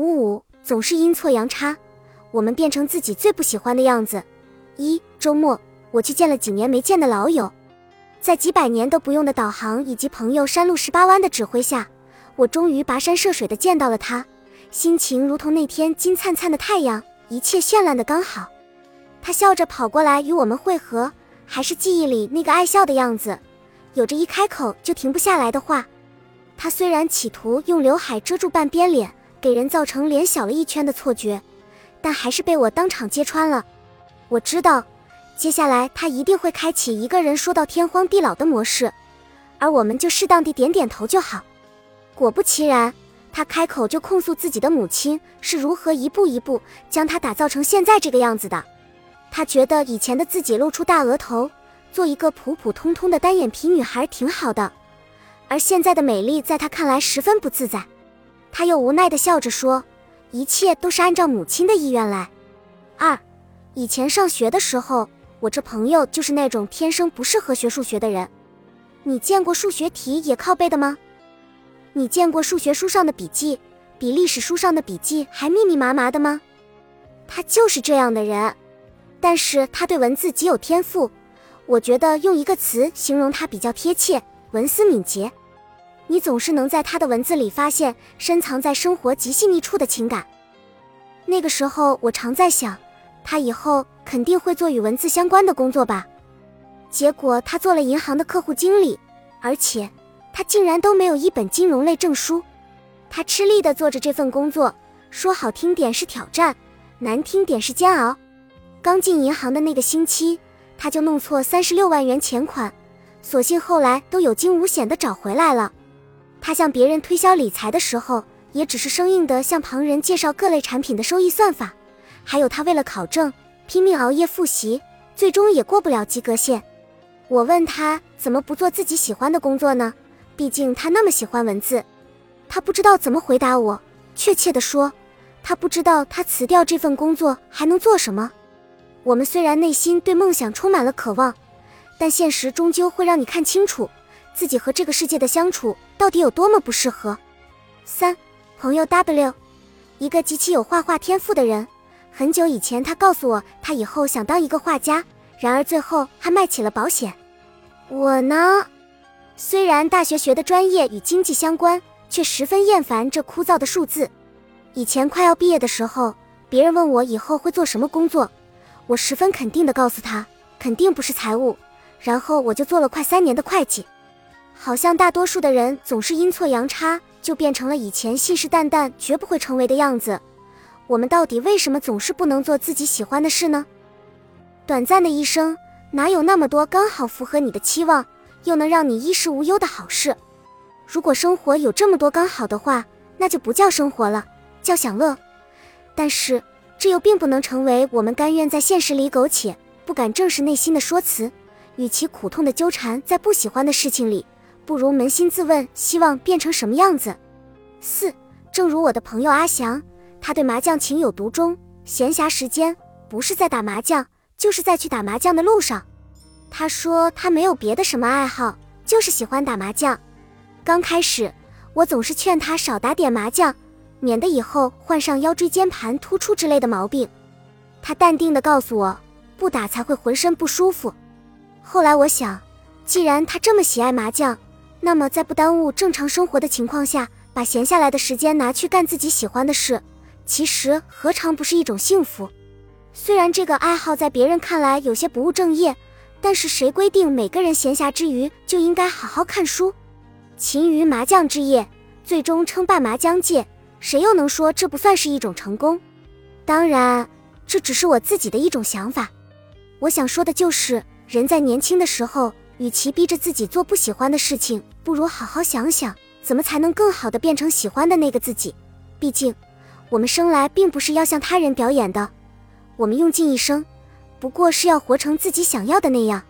五五总是阴错阳差，我们变成自己最不喜欢的样子。一周末，我去见了几年没见的老友，在几百年都不用的导航以及朋友山路十八弯的指挥下，我终于跋山涉水的见到了他，心情如同那天金灿灿的太阳，一切绚烂的刚好。他笑着跑过来与我们会合，还是记忆里那个爱笑的样子，有着一开口就停不下来的话。他虽然企图用刘海遮住半边脸，给人造成脸小了一圈的错觉，但还是被我当场揭穿了。我知道，接下来他一定会开启一个人说到天荒地老的模式，而我们就适当地点点头就好。果不其然，他开口就控诉自己的母亲是如何一步一步将他打造成现在这个样子的。他觉得以前的自己露出大额头，做一个普普通通的单眼皮女孩挺好的，而现在的美丽在他看来十分不自在。他又无奈地笑着说：“一切都是按照母亲的意愿来。”二，以前上学的时候，我这朋友就是那种天生不适合学数学的人。你见过数学题也靠背的吗？你见过数学书上的笔记比历史书上的笔记还密密麻麻的吗？他就是这样的人。但是他对文字极有天赋，我觉得用一个词形容他比较贴切，文思敏捷。你总是能在他的文字里发现深藏在生活极细腻处的情感。那个时候我常在想，他以后肯定会做与文字相关的工作吧。结果他做了银行的客户经理，而且他竟然都没有一本金融类证书。他吃力地做着这份工作，说好听点是挑战，难听点是煎熬。刚进银行的那个星期，他就弄错三十六万元钱款，所幸后来都有惊无险的找回来了。他向别人推销理财的时候，也只是生硬的向旁人介绍各类产品的收益算法。还有他为了考证拼命熬夜复习，最终也过不了及格线。我问他怎么不做自己喜欢的工作呢？毕竟他那么喜欢文字。他不知道怎么回答我，确切的说，他不知道他辞掉这份工作还能做什么。我们虽然内心对梦想充满了渴望，但现实终究会让你看清楚自己和这个世界的相处到底有多么不适合。三朋友 W，一个极其有画画天赋的人。很久以前，他告诉我他以后想当一个画家，然而最后还卖起了保险。我呢，虽然大学学的专业与经济相关，却十分厌烦这枯燥的数字。以前快要毕业的时候，别人问我以后会做什么工作。我十分肯定地告诉他，肯定不是财务。然后我就做了快三年的会计。好像大多数的人总是阴错阳差就变成了以前信誓旦旦绝不会成为的样子。我们到底为什么总是不能做自己喜欢的事呢？短暂的一生哪有那么多刚好符合你的期望又能让你衣食无忧的好事？如果生活有这么多刚好的话，那就不叫生活了，叫享乐。但是。这又并不能成为我们甘愿在现实里苟且、不敢正视内心的说辞。与其苦痛的纠缠在不喜欢的事情里，不如扪心自问：希望变成什么样子？四，正如我的朋友阿翔，他对麻将情有独钟，闲暇时间不是在打麻将，就是在去打麻将的路上。他说他没有别的什么爱好，就是喜欢打麻将。刚开始，我总是劝他少打点麻将。免得以后患上腰椎间盘突出之类的毛病，他淡定地告诉我，不打才会浑身不舒服。后来我想，既然他这么喜爱麻将，那么在不耽误正常生活的情况下，把闲下来的时间拿去干自己喜欢的事，其实何尝不是一种幸福？虽然这个爱好在别人看来有些不务正业，但是谁规定每个人闲暇之余就应该好好看书？勤于麻将之夜，最终称霸麻将界。谁又能说这不算是一种成功？当然，这只是我自己的一种想法。我想说的就是，人在年轻的时候，与其逼着自己做不喜欢的事情，不如好好想想，怎么才能更好的变成喜欢的那个自己。毕竟，我们生来并不是要向他人表演的，我们用尽一生，不过是要活成自己想要的那样。